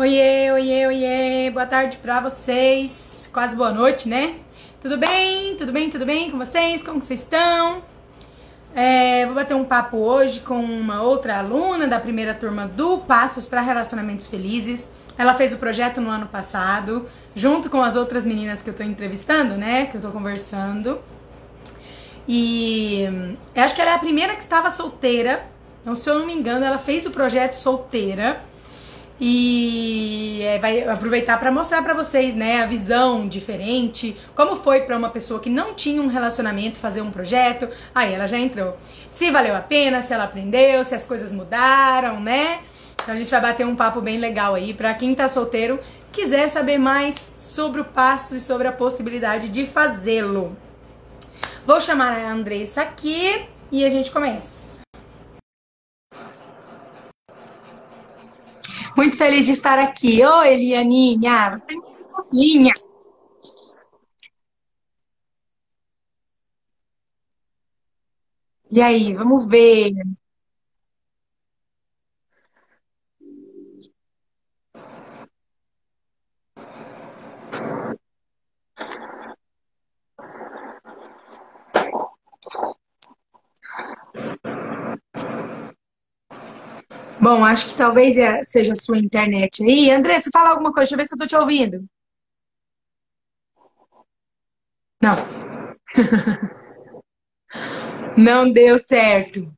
Oiê, oiê, oiê, boa tarde pra vocês, quase boa noite, né? Tudo bem? Tudo bem? Tudo bem com vocês? Como vocês estão? É, vou bater um papo hoje com uma outra aluna da primeira turma do Passos para Relacionamentos Felizes. Ela fez o projeto no ano passado, junto com as outras meninas que eu tô entrevistando, né? Que eu tô conversando. E eu acho que ela é a primeira que estava solteira. Então, se eu não me engano, ela fez o projeto solteira e é, vai aproveitar para mostrar para vocês, né, a visão diferente, como foi para uma pessoa que não tinha um relacionamento fazer um projeto. Aí ela já entrou. Se valeu a pena, se ela aprendeu, se as coisas mudaram, né? Então a gente vai bater um papo bem legal aí para quem tá solteiro, quiser saber mais sobre o passo e sobre a possibilidade de fazê-lo. Vou chamar a Andressa aqui e a gente começa. Muito feliz de estar aqui. Ô, Elianinha, você é muito fofinha. E aí, vamos ver. Bom, acho que talvez é- seja a sua internet aí. Você fala alguma coisa, deixa eu ver se eu tô te ouvindo. Não, não deu certo.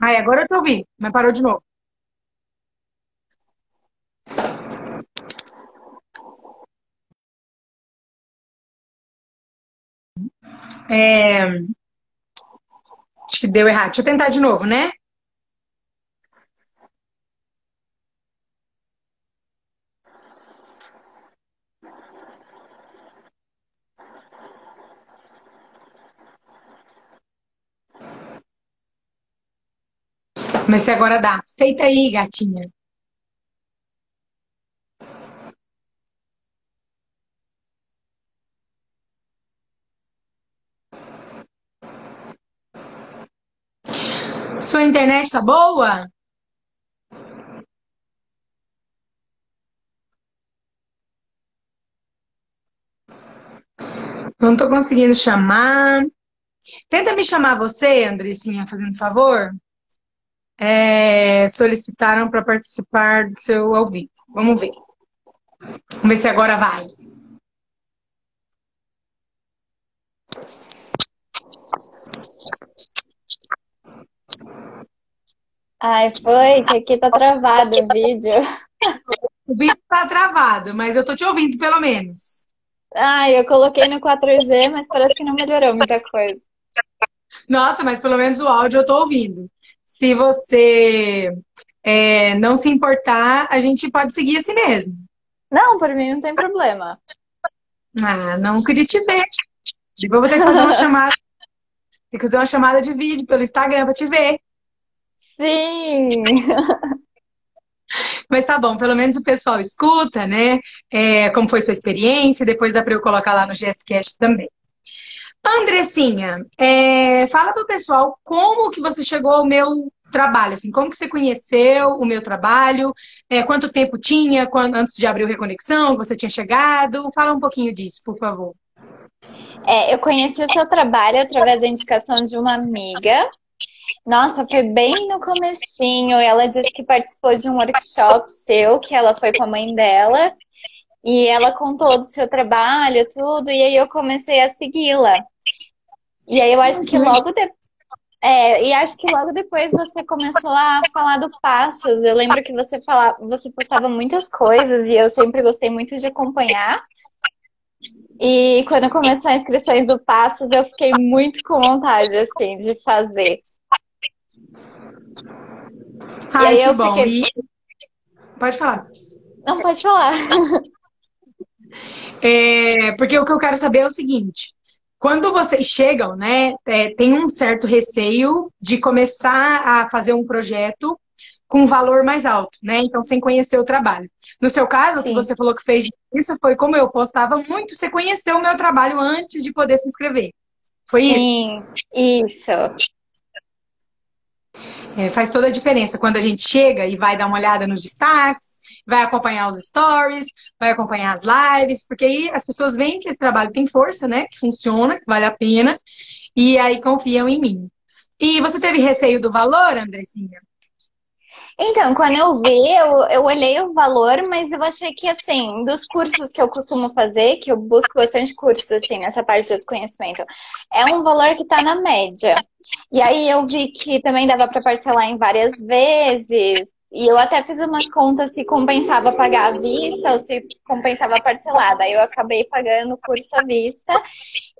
Ai, agora eu tô ouvindo, mas parou de novo. É, acho que deu errado. Deixa eu tentar de novo, né? Se agora dá. Aceita aí, gatinha. Sua internet tá boa? Não tô conseguindo chamar. Tenta me chamar você, Andressinha, fazendo favor. É, solicitaram para participar do seu ao vivo. Vamos ver. Vamos ver se agora vai. Ai, foi, que aqui tá travado o vídeo. O vídeo tá travado, mas eu tô te ouvindo pelo menos. Ai, eu coloquei no 4G, mas parece que não melhorou muita coisa. Nossa, mas pelo menos o áudio eu tô ouvindo. Se você é, não se importar, a gente pode seguir assim mesmo. Não, por mim não tem problema. Ah, não queria te ver. Depois vou ter que fazer uma chamada. Tem que fazer uma chamada de vídeo pelo Instagram pra te ver. Sim! Mas tá bom, pelo menos o pessoal escuta, né? É, como foi sua experiência, depois dá pra eu colocar lá no GSCast também. Andressinha, é, fala pro pessoal como que você chegou ao meu trabalho, assim, como que você conheceu o meu trabalho, é, quanto tempo tinha quando, antes de abrir o Reconexão, você tinha chegado, fala um pouquinho disso, por favor. É, eu conheci o seu trabalho através da indicação de uma amiga. Nossa, foi bem no comecinho. Ela disse que participou de um workshop seu, que ela foi com a mãe dela. E ela contou do seu trabalho, tudo, e aí eu comecei a segui-la. E aí eu acho que logo depois. É, e acho que logo depois você começou a falar do Passos. Eu lembro que você falava, você postava muitas coisas e eu sempre gostei muito de acompanhar. E quando começou as inscrições do Passos, eu fiquei muito com vontade, assim, de fazer. Ai, E aí eu bom. fiquei. E pode falar. Não pode falar. É, porque o que eu quero saber é o seguinte: quando vocês chegam, né, é, tem um certo receio de começar a fazer um projeto com um valor mais alto, né? Então, sem conhecer o trabalho. No seu caso, o que você falou que fez isso foi como eu postava muito, você conheceu o meu trabalho antes de poder se inscrever. Foi isso? Sim, isso. É, faz toda a diferença quando a gente chega e vai dar uma olhada nos destaques vai acompanhar os stories, vai acompanhar as lives, porque aí as pessoas veem que esse trabalho tem força, né? Que funciona, que vale a pena, e aí confiam em mim. E você teve receio do valor, Andressinha? Então, quando eu vi, eu, eu olhei o valor, mas eu achei que, assim, dos cursos que eu costumo fazer, que eu busco bastante cursos, assim, nessa parte de autoconhecimento, é um valor que tá na média. E aí eu vi que também dava para parcelar em várias vezes, e eu até fiz umas contas se compensava pagar à vista ou se compensava parcelada. Aí eu acabei pagando o curso à vista.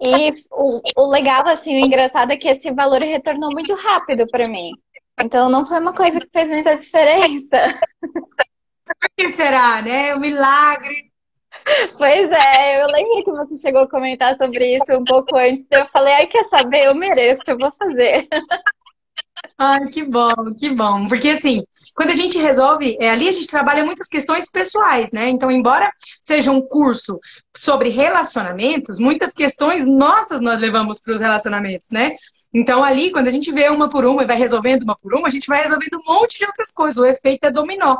E o, o legal, assim, o engraçado é que esse valor retornou muito rápido para mim. Então não foi uma coisa que fez muita diferença. Por que será, né? O milagre. Pois é, eu lembro que você chegou a comentar sobre isso um pouco antes. Eu falei, ai, quer saber? Eu mereço, eu vou fazer. Ai, que bom, que bom. Porque assim, quando a gente resolve, é, ali a gente trabalha muitas questões pessoais, né? Então, embora seja um curso sobre relacionamentos, muitas questões nossas nós levamos para os relacionamentos, né? Então, ali, quando a gente vê uma por uma e vai resolvendo uma por uma, a gente vai resolvendo um monte de outras coisas. O efeito é dominó.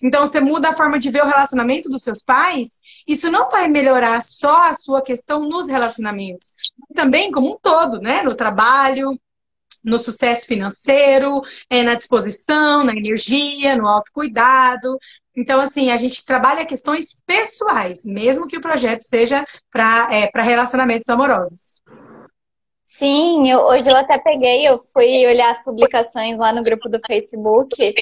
Então, você muda a forma de ver o relacionamento dos seus pais, isso não vai melhorar só a sua questão nos relacionamentos, também como um todo, né? No trabalho, no sucesso financeiro, é, na disposição, na energia, no autocuidado. Então, assim, a gente trabalha questões pessoais, mesmo que o projeto seja para é, relacionamentos amorosos. Sim, eu, hoje eu até peguei, eu fui olhar as publicações lá no grupo do Facebook,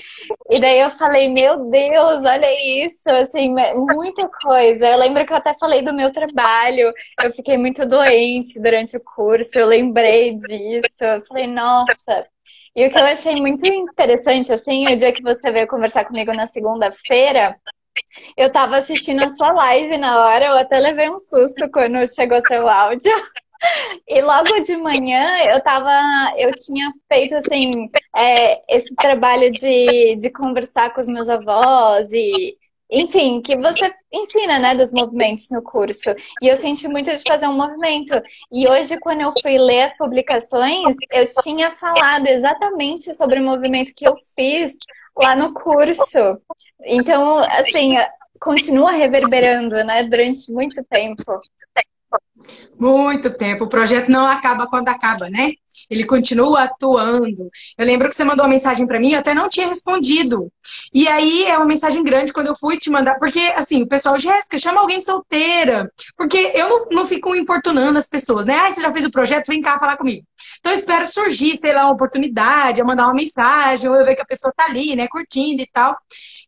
e daí eu falei, meu Deus, olha isso, assim, muita coisa. Eu lembro que eu até falei do meu trabalho, eu fiquei muito doente durante o curso, eu lembrei disso, eu falei, nossa. E o que eu achei muito interessante, assim, o dia que você veio conversar comigo na segunda-feira, eu tava assistindo a sua live na hora, eu até levei um susto quando chegou seu áudio. E logo de manhã eu tava, eu tinha feito assim, é, esse trabalho de, de conversar com os meus avós e, enfim, que você ensina, né, dos movimentos no curso. E eu senti muito de fazer um movimento. E hoje, quando eu fui ler as publicações, eu tinha falado exatamente sobre o movimento que eu fiz lá no curso. Então, assim, continua reverberando, né, durante muito tempo. Muito tempo. O projeto não acaba quando acaba, né? Ele continua atuando. Eu lembro que você mandou uma mensagem para mim, eu até não tinha respondido. E aí é uma mensagem grande quando eu fui te mandar, porque assim, o pessoal, Jéssica, chama alguém solteira. Porque eu não, não fico importunando as pessoas, né? Ah, você já fez o projeto, vem cá falar comigo. Então eu espero surgir, sei lá, uma oportunidade, eu mandar uma mensagem, ou eu ver que a pessoa tá ali, né, curtindo e tal.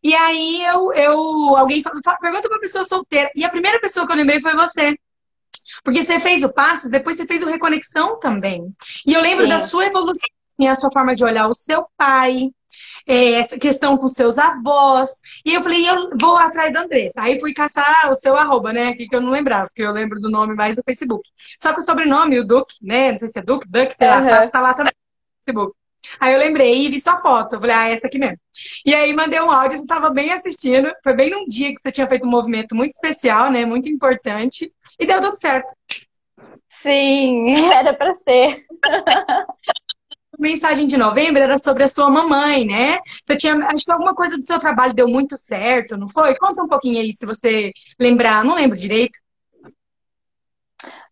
E aí eu, eu alguém fala, pergunta pra pessoa solteira. E a primeira pessoa que eu lembrei foi você. Porque você fez o Passos, depois você fez o Reconexão também. E eu lembro Sim. da sua evolução, a sua forma de olhar o seu pai, é, essa questão com seus avós. E eu falei, eu vou atrás da Andressa. Aí fui caçar o seu arroba, né? Que eu não lembrava, porque eu lembro do nome mais do Facebook. Só que o sobrenome, o Duque, né? Não sei se é Duque, Duque, sei uhum. lá, tá, tá lá também no Facebook. Aí eu lembrei e vi sua foto. Eu falei, ah, essa aqui mesmo. E aí mandei um áudio, você estava bem assistindo. Foi bem num dia que você tinha feito um movimento muito especial, né? Muito importante. E deu tudo certo. Sim, era para ser. A mensagem de novembro era sobre a sua mamãe, né? Você tinha, acho que alguma coisa do seu trabalho deu muito certo, não foi? Conta um pouquinho aí, se você lembrar. Não lembro direito.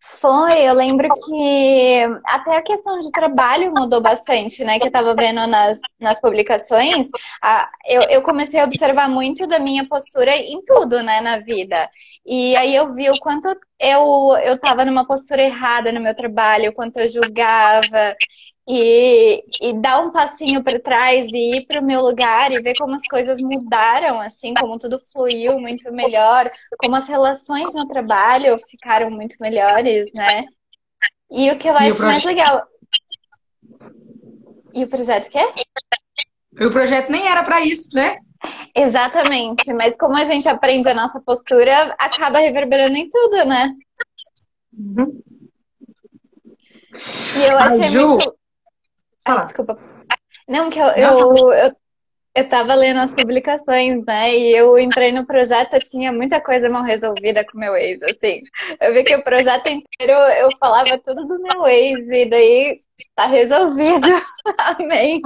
Foi, eu lembro que até a questão de trabalho mudou bastante, né? Que eu tava vendo nas, nas publicações. A, eu, eu comecei a observar muito da minha postura em tudo, né, na vida. E aí eu vi o quanto eu, eu tava numa postura errada no meu trabalho, o quanto eu julgava e, e dar um passinho para trás e ir para o meu lugar e ver como as coisas mudaram, assim, como tudo fluiu muito melhor, como as relações no trabalho ficaram muito melhores, né? E o que eu acho projeto... mais legal. E o projeto quê? E o projeto nem era para isso, né? Exatamente, mas como a gente aprende a nossa postura, acaba reverberando em tudo, né? Uhum. E eu achei Ai, Ju, muito. Ah, desculpa. Não, que eu, eu, eu, eu tava lendo as publicações, né? E eu entrei no projeto, eu tinha muita coisa mal resolvida com meu ex, assim. Eu vi que o projeto inteiro eu falava tudo do meu ex, e daí tá resolvido. Amém.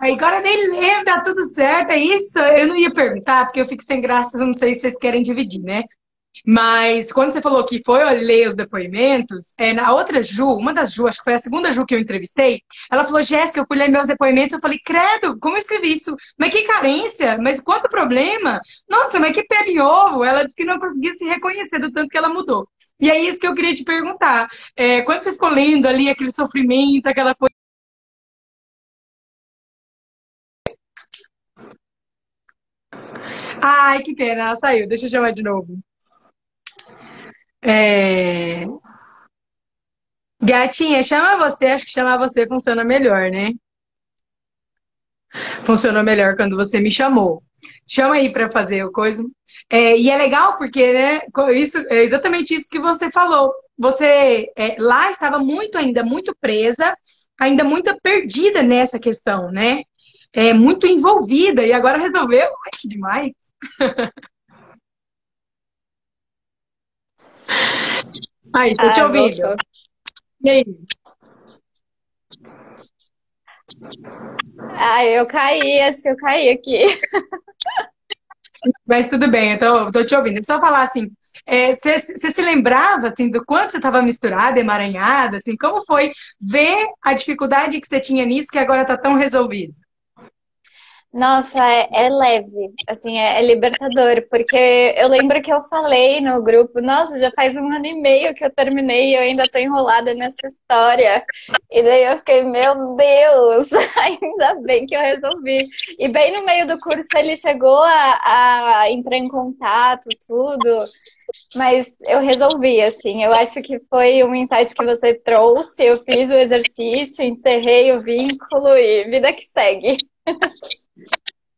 agora nem lembro, tá tudo certo, é isso? Eu não ia perguntar, porque eu fico sem graça, não sei se vocês querem dividir, né? Mas quando você falou que foi ler os depoimentos, é, na outra Ju, uma das Ju, acho que foi a segunda Ju que eu entrevistei, ela falou, Jéssica, eu fui ler meus depoimentos, eu falei, credo, como eu escrevi isso? Mas que carência, mas quanto problema? Nossa, mas que pele ovo! Ela disse que não conseguia se reconhecer do tanto que ela mudou. E é isso que eu queria te perguntar. É, quando você ficou lendo ali aquele sofrimento, aquela coisa. Ai, que pena, ela saiu. Deixa eu chamar de novo. É... Gatinha, chama você, acho que chamar você funciona melhor, né? Funcionou melhor quando você me chamou. Chama aí para fazer o coisa. É, e é legal porque, né, isso, é exatamente isso que você falou. Você é, lá estava muito ainda, muito presa, ainda muito perdida nessa questão, né? É, muito envolvida, e agora resolveu. Ai, que demais! Aí, tô te ouvindo. Voltou. E aí? Ah, eu caí, acho que eu caí aqui. Mas tudo bem, eu tô, tô te ouvindo. Só falar assim, você é, se lembrava assim, do quanto você estava misturada, emaranhada, assim, como foi ver a dificuldade que você tinha nisso que agora está tão resolvido? Nossa, é, é, leve, assim, é, é, libertador, porque eu lembro que eu falei no grupo, nossa, já faz um ano e meio que eu terminei e eu ainda tô enrolada nessa história. E daí eu fiquei, meu Deus, ainda bem que eu resolvi. E bem no meio do curso ele chegou a, a entrar em contato, tudo, mas eu resolvi, assim, eu acho que foi um insight que você trouxe, eu fiz o exercício, enterrei o vínculo e vida que segue.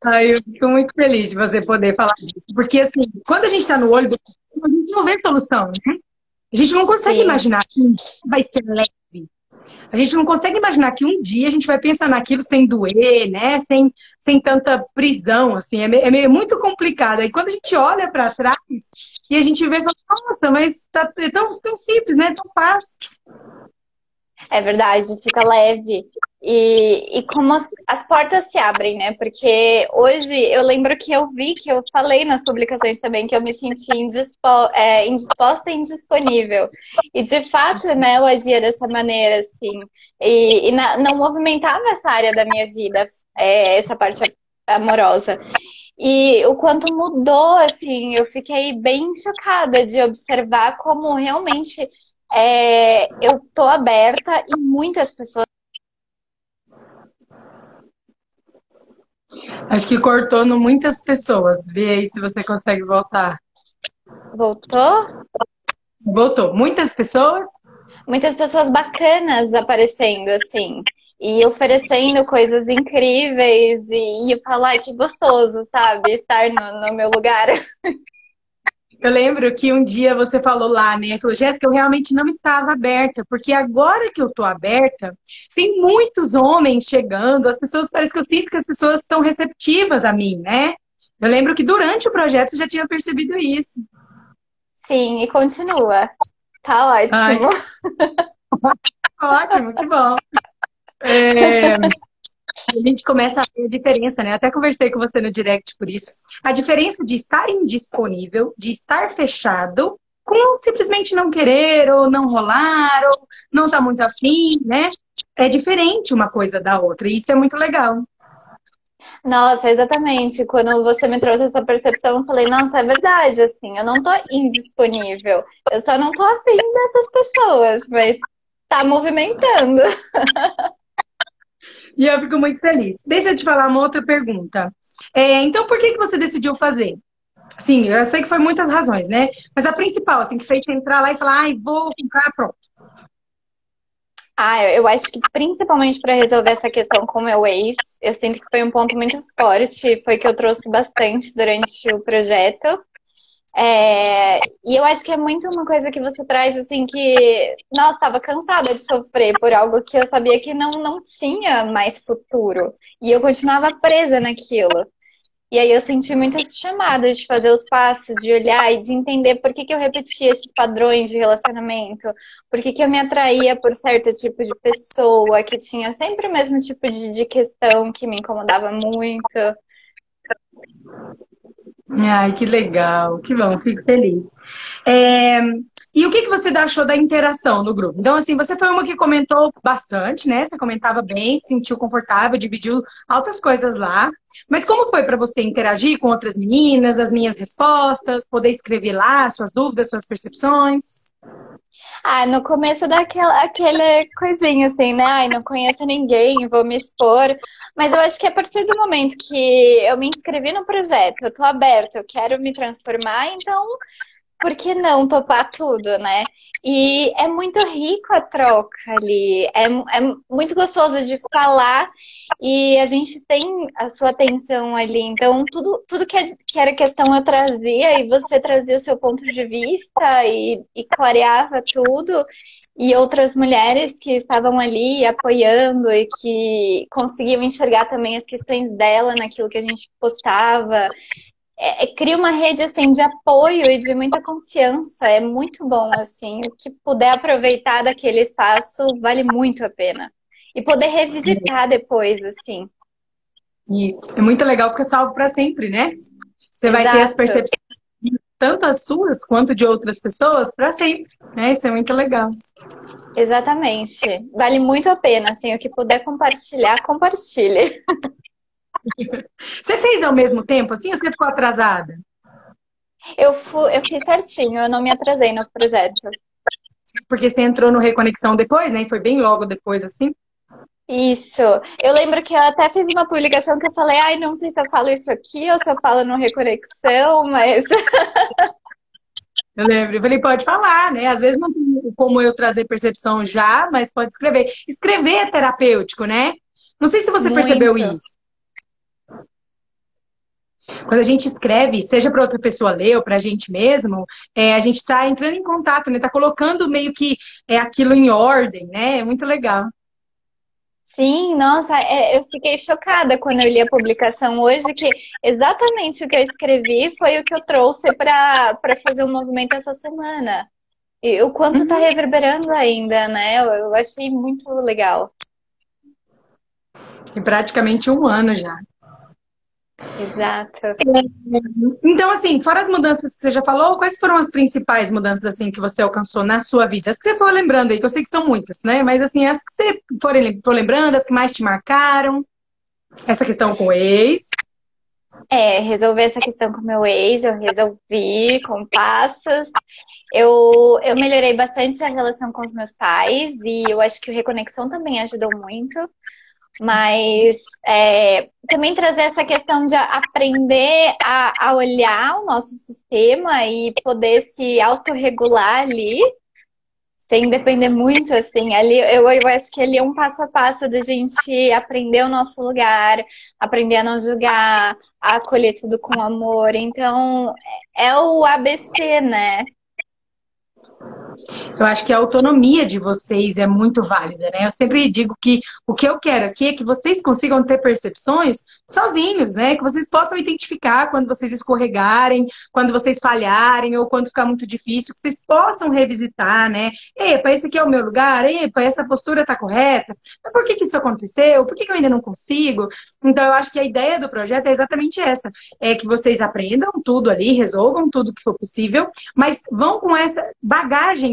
Ai, eu fico muito feliz de você poder falar disso. Porque, assim, quando a gente está no olho do a gente não vê solução, né? A gente não consegue Sim. imaginar que vai ser leve. A gente não consegue imaginar que um dia a gente vai pensar naquilo sem doer, né? Sem, sem tanta prisão, assim. É, meio, é meio muito complicado. Aí quando a gente olha para trás e a gente vê, nossa, mas tá, é tão, tão simples, né? Tão fácil. É verdade, fica leve. E, e como as, as, portas se abrem, né? Porque hoje eu lembro que eu vi, que eu falei nas publicações também, que eu me senti indispo, é, indisposta e indisponível. E de fato, né, eu agia dessa maneira, assim. E, e na, não movimentava essa área da minha vida, é, essa parte amorosa. E o quanto mudou, assim, eu fiquei bem chocada de observar como realmente é, eu tô aberta e muitas pessoas Acho que cortou no muitas pessoas. Vê aí se você consegue voltar. Voltou? Voltou. Muitas pessoas? Muitas pessoas bacanas aparecendo, assim. E oferecendo coisas incríveis. E, e eu falo, ai, que gostoso, sabe? Estar no, no meu lugar. Eu lembro que um dia você falou lá, né? Falou, Jéssica, eu realmente não estava aberta, porque agora que eu tô aberta, tem muitos homens chegando, as pessoas, parece que eu sinto que as pessoas estão receptivas a mim, né? Eu lembro que durante o projeto você já tinha percebido isso. Sim, e continua. Tá ótimo. ótimo, que bom. É a gente começa a ver a diferença, né? Até conversei com você no direct por isso. A diferença de estar indisponível, de estar fechado, com simplesmente não querer, ou não rolar, ou não tá muito afim, né? É diferente uma coisa da outra. E isso é muito legal. Nossa, exatamente. Quando você me trouxe essa percepção, eu falei, nossa, é verdade, assim, eu não tô indisponível. Eu só não tô afim dessas pessoas, mas tá movimentando. E eu fico muito feliz. Deixa eu te falar uma outra pergunta. É, então, por que, que você decidiu fazer? Sim, eu sei que foi muitas razões, né? Mas a principal, assim, que fez entrar lá e falar, ai, vou ficar pronto. Ah, eu acho que principalmente para resolver essa questão com o meu ex, eu sinto que foi um ponto muito forte, foi que eu trouxe bastante durante o projeto. É, e eu acho que é muito uma coisa que você traz, assim, que, nossa, estava cansada de sofrer por algo que eu sabia que não, não tinha mais futuro. E eu continuava presa naquilo. E aí eu senti muito esse chamado de fazer os passos, de olhar e de entender por que, que eu repetia esses padrões de relacionamento, por que, que eu me atraía por certo tipo de pessoa, que tinha sempre o mesmo tipo de, de questão que me incomodava muito. Ai, que legal, que bom, fico feliz. É, e o que, que você achou da interação no grupo? Então, assim, você foi uma que comentou bastante, né? Você comentava bem, se sentiu confortável, dividiu altas coisas lá. Mas como foi para você interagir com outras meninas, as minhas respostas, poder escrever lá suas dúvidas, suas percepções? Ah, no começo daquela aquele coisinha assim, né? Ai, não conheço ninguém, vou me expor. Mas eu acho que a partir do momento que eu me inscrevi no projeto, eu tô aberta, eu quero me transformar, então por que não topar tudo, né? E é muito rico a troca ali, é, é muito gostoso de falar e a gente tem a sua atenção ali. Então, tudo, tudo que, é, que era questão eu trazia e você trazia o seu ponto de vista e, e clareava tudo. E outras mulheres que estavam ali apoiando e que conseguiam enxergar também as questões dela naquilo que a gente postava é, é, cria uma rede assim de apoio e de muita confiança. É muito bom assim. O que puder aproveitar daquele espaço vale muito a pena. E poder revisitar depois, assim. Isso. É muito legal porque é salvo para sempre, né? Você Exato. vai ter as percepções tanto as suas quanto de outras pessoas para sempre, né? Isso é muito legal. Exatamente. Vale muito a pena, assim, o que puder compartilhar, compartilhe. Você fez ao mesmo tempo, assim, ou você ficou atrasada? Eu, fui, eu fiz certinho, eu não me atrasei no projeto. Porque você entrou no Reconexão depois, né? Foi bem logo depois, assim? Isso. Eu lembro que eu até fiz uma publicação que eu falei, ai, não sei se eu falo isso aqui ou se eu falo no Reconexão, mas. eu lembro. Eu falei, pode falar, né? Às vezes não tem como eu trazer percepção já, mas pode escrever. Escrever é terapêutico, né? Não sei se você Muito. percebeu isso. Quando a gente escreve, seja para outra pessoa ler ou para a gente mesmo, é, a gente está entrando em contato, né? Está colocando meio que é, aquilo em ordem, né? É muito legal. Sim, nossa, é, eu fiquei chocada quando eu li a publicação hoje, que exatamente o que eu escrevi foi o que eu trouxe para fazer o um movimento essa semana. E o quanto está uhum. reverberando ainda, né? Eu, eu achei muito legal. Tem praticamente um ano já. Exato. Então, assim, fora as mudanças que você já falou, quais foram as principais mudanças assim que você alcançou na sua vida? As que você for lembrando aí, que eu sei que são muitas, né? Mas assim, as que você for, for lembrando, as que mais te marcaram. Essa questão com o ex. É, resolver essa questão com o meu ex, eu resolvi com passos. Eu, eu melhorei bastante a relação com os meus pais e eu acho que o Reconexão também ajudou muito. Mas é, também trazer essa questão de aprender a, a, olhar o nosso sistema e poder se autorregular ali, sem depender muito, assim. Ali, eu, eu acho que ali é um passo a passo da gente aprender o nosso lugar, aprender a não julgar, a acolher tudo com amor. Então, é o ABC, né? Eu acho que a autonomia de vocês é muito válida, né? Eu sempre digo que o que eu quero aqui é que vocês consigam ter percepções sozinhos, né? Que vocês possam identificar quando vocês escorregarem, quando vocês falharem ou quando ficar muito difícil, que vocês possam revisitar, né? Epa, esse aqui é o meu lugar, epa, essa postura tá correta, mas por que, que isso aconteceu? Por que, que eu ainda não consigo? Então, eu acho que a ideia do projeto é exatamente essa: é que vocês aprendam tudo ali, resolvam tudo que for possível, mas vão com essa bagagem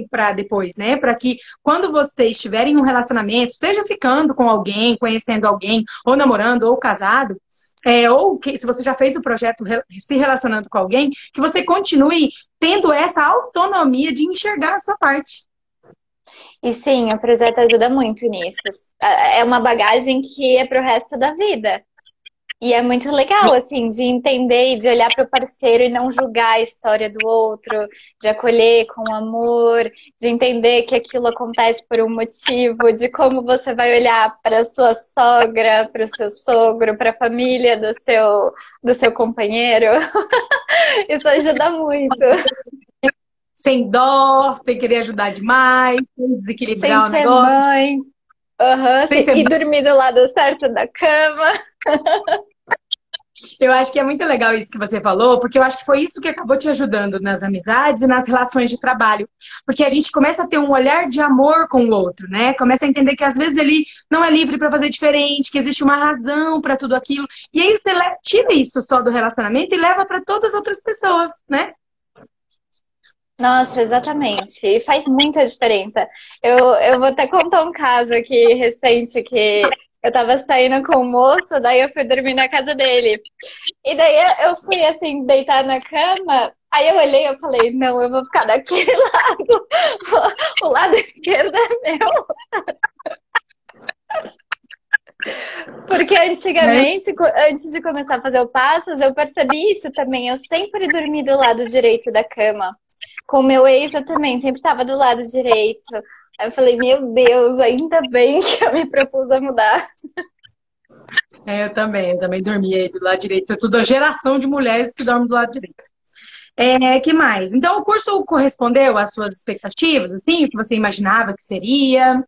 para depois, né? Para que quando vocês estiverem um relacionamento, seja ficando com alguém, conhecendo alguém, ou namorando, ou casado, é, ou que, se você já fez o projeto se relacionando com alguém, que você continue tendo essa autonomia de enxergar a sua parte. E sim, o projeto ajuda muito nisso. É uma bagagem que é para o resto da vida. E é muito legal, assim, de entender e de olhar para o parceiro e não julgar a história do outro, de acolher com amor, de entender que aquilo acontece por um motivo, de como você vai olhar para sua sogra, para o seu sogro, para a família do seu, do seu companheiro. Isso ajuda muito. Sem dó, sem querer ajudar demais, sem desequilibrar sem o negócio. Mãe. Uhum, sem e dormir do lado certo da cama. Eu acho que é muito legal isso que você falou, porque eu acho que foi isso que acabou te ajudando nas amizades e nas relações de trabalho. Porque a gente começa a ter um olhar de amor com o outro, né? Começa a entender que às vezes ele não é livre para fazer diferente, que existe uma razão para tudo aquilo. E aí você tira isso só do relacionamento e leva para todas as outras pessoas, né? Nossa, exatamente. E faz muita diferença. Eu, eu vou até contar um caso aqui recente que eu tava saindo com o moço, daí eu fui dormir na casa dele. E daí eu fui assim, deitar na cama, aí eu olhei e falei, não, eu vou ficar daquele lado. O lado esquerdo é meu. Porque antigamente, antes de começar a fazer o passos, eu percebi isso também. Eu sempre dormi do lado direito da cama. Com meu ex, eu também sempre estava do lado direito. Aí eu falei, meu Deus, ainda bem que eu me propus a mudar. É, eu também, eu também dormia do lado direito. É tudo a geração de mulheres que dormem do lado direito. É, que mais? Então, o curso correspondeu às suas expectativas, assim, o que você imaginava que seria?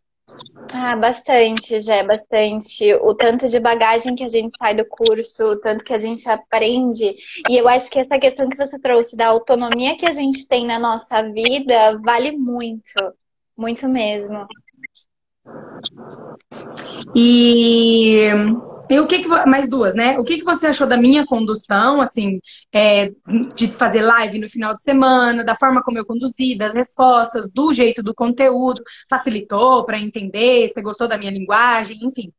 Ah, bastante, já é bastante. O tanto de bagagem que a gente sai do curso, o tanto que a gente aprende. E eu acho que essa questão que você trouxe da autonomia que a gente tem na nossa vida vale muito. Muito mesmo. E e o que, que mais duas, né? O que, que você achou da minha condução, assim, é, de fazer live no final de semana, da forma como eu conduzi, das respostas, do jeito do conteúdo, facilitou para entender? Você gostou da minha linguagem, enfim?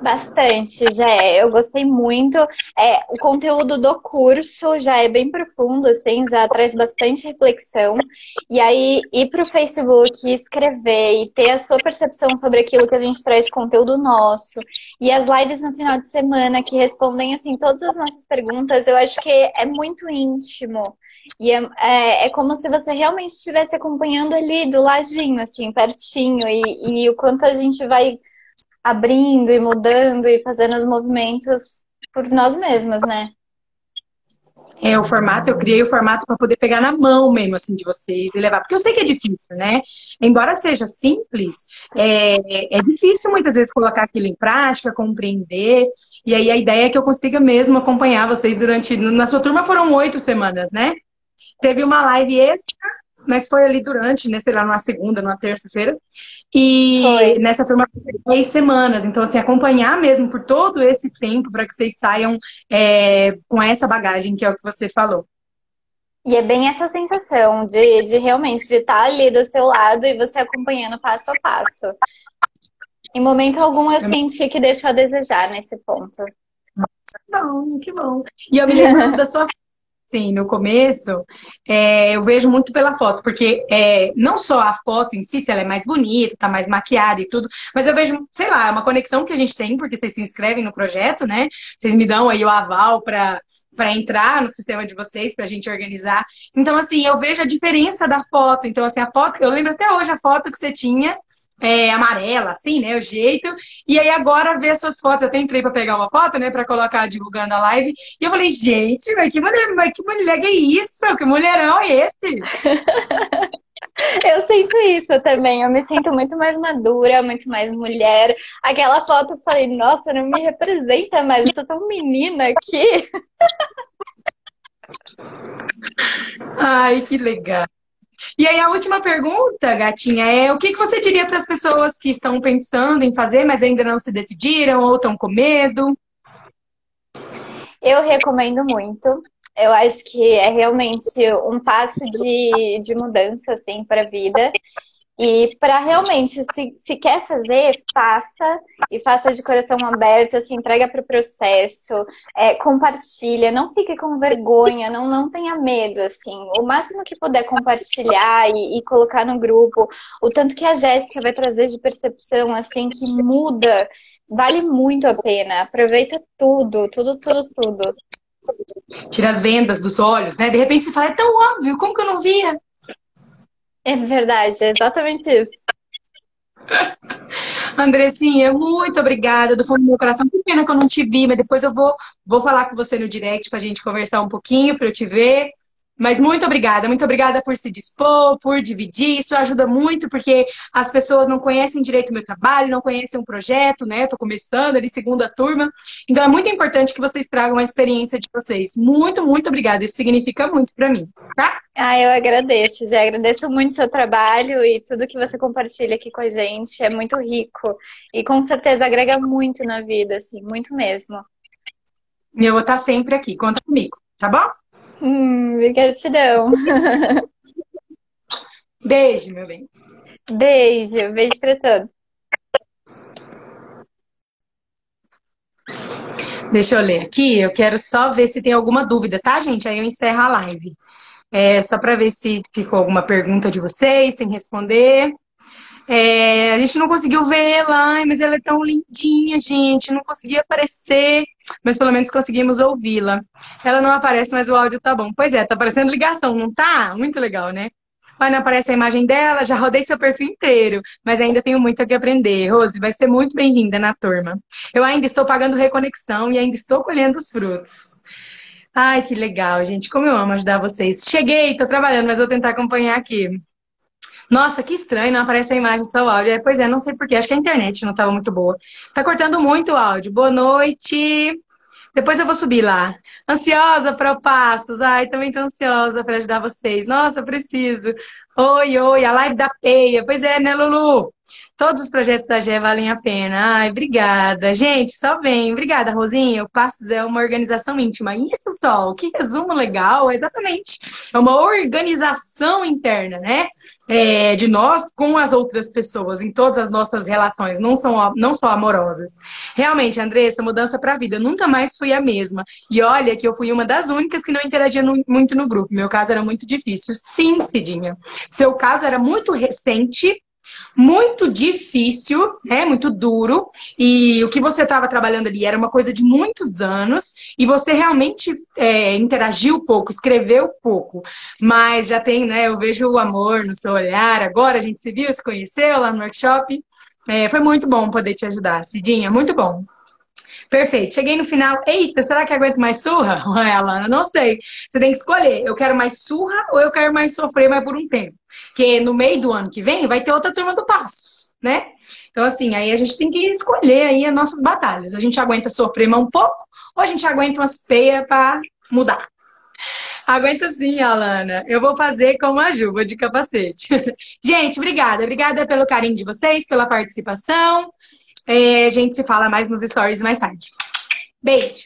Bastante, já é. Eu gostei muito. É, o conteúdo do curso já é bem profundo, assim, já traz bastante reflexão. E aí, ir para o Facebook, escrever e ter a sua percepção sobre aquilo que a gente traz de conteúdo nosso. E as lives no final de semana que respondem, assim, todas as nossas perguntas, eu acho que é muito íntimo. E é, é, é como se você realmente estivesse acompanhando ali do ladinho, assim, pertinho. E, e o quanto a gente vai abrindo e mudando e fazendo os movimentos por nós mesmas, né? É, o formato, eu criei o formato para poder pegar na mão mesmo, assim, de vocês e levar. Porque eu sei que é difícil, né? Embora seja simples, é, é difícil muitas vezes colocar aquilo em prática, compreender. E aí a ideia é que eu consiga mesmo acompanhar vocês durante. Na sua turma foram oito semanas, né? Teve uma live extra, mas foi ali durante, né? Sei lá, numa segunda, numa terça-feira. E Foi. nessa turma três semanas. Então, assim, acompanhar mesmo por todo esse tempo para que vocês saiam é, com essa bagagem, que é o que você falou. E é bem essa sensação de, de realmente de estar ali do seu lado e você acompanhando passo a passo. Em momento algum eu senti que deixou a desejar nesse ponto. Que bom, que bom. E eu me lembro da sua Sim, no começo, é, eu vejo muito pela foto, porque é, não só a foto em si, se ela é mais bonita, tá mais maquiada e tudo, mas eu vejo, sei lá, é uma conexão que a gente tem, porque vocês se inscrevem no projeto, né? Vocês me dão aí o aval para para entrar no sistema de vocês, para a gente organizar. Então, assim, eu vejo a diferença da foto. Então, assim, a foto, eu lembro até hoje a foto que você tinha é, amarela, assim, né? O jeito. E aí agora ver as suas fotos. Eu até entrei pra pegar uma foto, né? Pra colocar divulgando a live. E eu falei, gente, mas que mulher, mas que mulher que é isso? Que mulherão é esse? Eu sinto isso também. Eu me sinto muito mais madura, muito mais mulher. Aquela foto eu falei, nossa, não me representa mais. Eu tô tão menina aqui. Ai, que legal. E aí a última pergunta, gatinha, é o que, que você diria para as pessoas que estão pensando em fazer, mas ainda não se decidiram ou estão com medo? Eu recomendo muito. Eu acho que é realmente um passo de, de mudança assim, para a vida. E para realmente, se, se quer fazer, faça e faça de coração aberto, se entrega para o processo, é, compartilha, não fique com vergonha, não, não tenha medo, assim. O máximo que puder compartilhar e, e colocar no grupo, o tanto que a Jéssica vai trazer de percepção, assim, que muda, vale muito a pena. Aproveita tudo, tudo, tudo, tudo. Tira as vendas dos olhos, né? De repente você fala, é tão óbvio, como que eu não via? É verdade, é exatamente isso. Andressinha, muito obrigada do fundo do meu coração. Que pena que eu não te vi, mas depois eu vou, vou falar com você no direct para a gente conversar um pouquinho, para eu te ver. Mas muito obrigada, muito obrigada por se dispor, por dividir. Isso ajuda muito, porque as pessoas não conhecem direito o meu trabalho, não conhecem o um projeto, né? Eu tô começando ali, segunda turma. Então é muito importante que vocês tragam a experiência de vocês. Muito, muito obrigada. Isso significa muito para mim, tá? Ah, eu agradeço, já agradeço muito o seu trabalho e tudo que você compartilha aqui com a gente. É muito rico. E com certeza agrega muito na vida, assim, muito mesmo. Eu vou estar sempre aqui, conta comigo, tá bom? Hum, gratidão. Beijo, meu bem. Beijo, beijo pra todos. Deixa eu ler aqui, eu quero só ver se tem alguma dúvida, tá, gente? Aí eu encerro a live. É, só para ver se ficou alguma pergunta de vocês sem responder. É, a gente não conseguiu ver ela, mas ela é tão lindinha, gente. Não conseguia aparecer, mas pelo menos conseguimos ouvi-la. Ela não aparece, mas o áudio tá bom. Pois é, tá aparecendo ligação, não tá? Muito legal, né? Mas não aparece a imagem dela, já rodei seu perfil inteiro, mas ainda tenho muito a que aprender. Rose, vai ser muito bem-vinda na turma. Eu ainda estou pagando reconexão e ainda estou colhendo os frutos. Ai, que legal, gente. Como eu amo ajudar vocês. Cheguei, tô trabalhando, mas vou tentar acompanhar aqui. Nossa, que estranho, não aparece a imagem, só o áudio. É, pois é, não sei porquê, acho que a internet não estava muito boa. Tá cortando muito o áudio. Boa noite. Depois eu vou subir lá. Ansiosa para o Passos. Ai, também tô ansiosa para ajudar vocês. Nossa, preciso. Oi, oi, a live da Peia. Pois é, né, Lulu? Todos os projetos da GE valem a pena. Ai, obrigada. Gente, só vem. Obrigada, Rosinha. O Passos é uma organização íntima. Isso só, que resumo legal, exatamente. É uma organização interna, né? É, de nós com as outras pessoas, em todas as nossas relações, não, são, não só amorosas. Realmente, Andressa, mudança para a vida. Eu nunca mais fui a mesma. E olha que eu fui uma das únicas que não interagia no, muito no grupo. Meu caso era muito difícil. Sim, Cidinha. Seu caso era muito recente, muito difícil, né? Muito duro. E o que você estava trabalhando ali era uma coisa de muitos anos e você realmente é, interagiu pouco, escreveu pouco. Mas já tem, né? Eu vejo o amor no seu olhar. Agora a gente se viu, se conheceu lá no workshop. É, foi muito bom poder te ajudar, Cidinha, muito bom. Perfeito. Cheguei no final. Eita, será que aguento mais surra? Ué, Alana, não sei. Você tem que escolher. Eu quero mais surra ou eu quero mais sofrer, mas por um tempo. Porque no meio do ano que vem vai ter outra turma do Passos, né? Então, assim, aí a gente tem que escolher aí as nossas batalhas. A gente aguenta sofrer mais um pouco ou a gente aguenta umas peias para mudar? Aguenta sim, Alana. Eu vou fazer como a Ju, de capacete. gente, obrigada. Obrigada pelo carinho de vocês, pela participação. É, a gente se fala mais nos stories mais tarde. Beijo!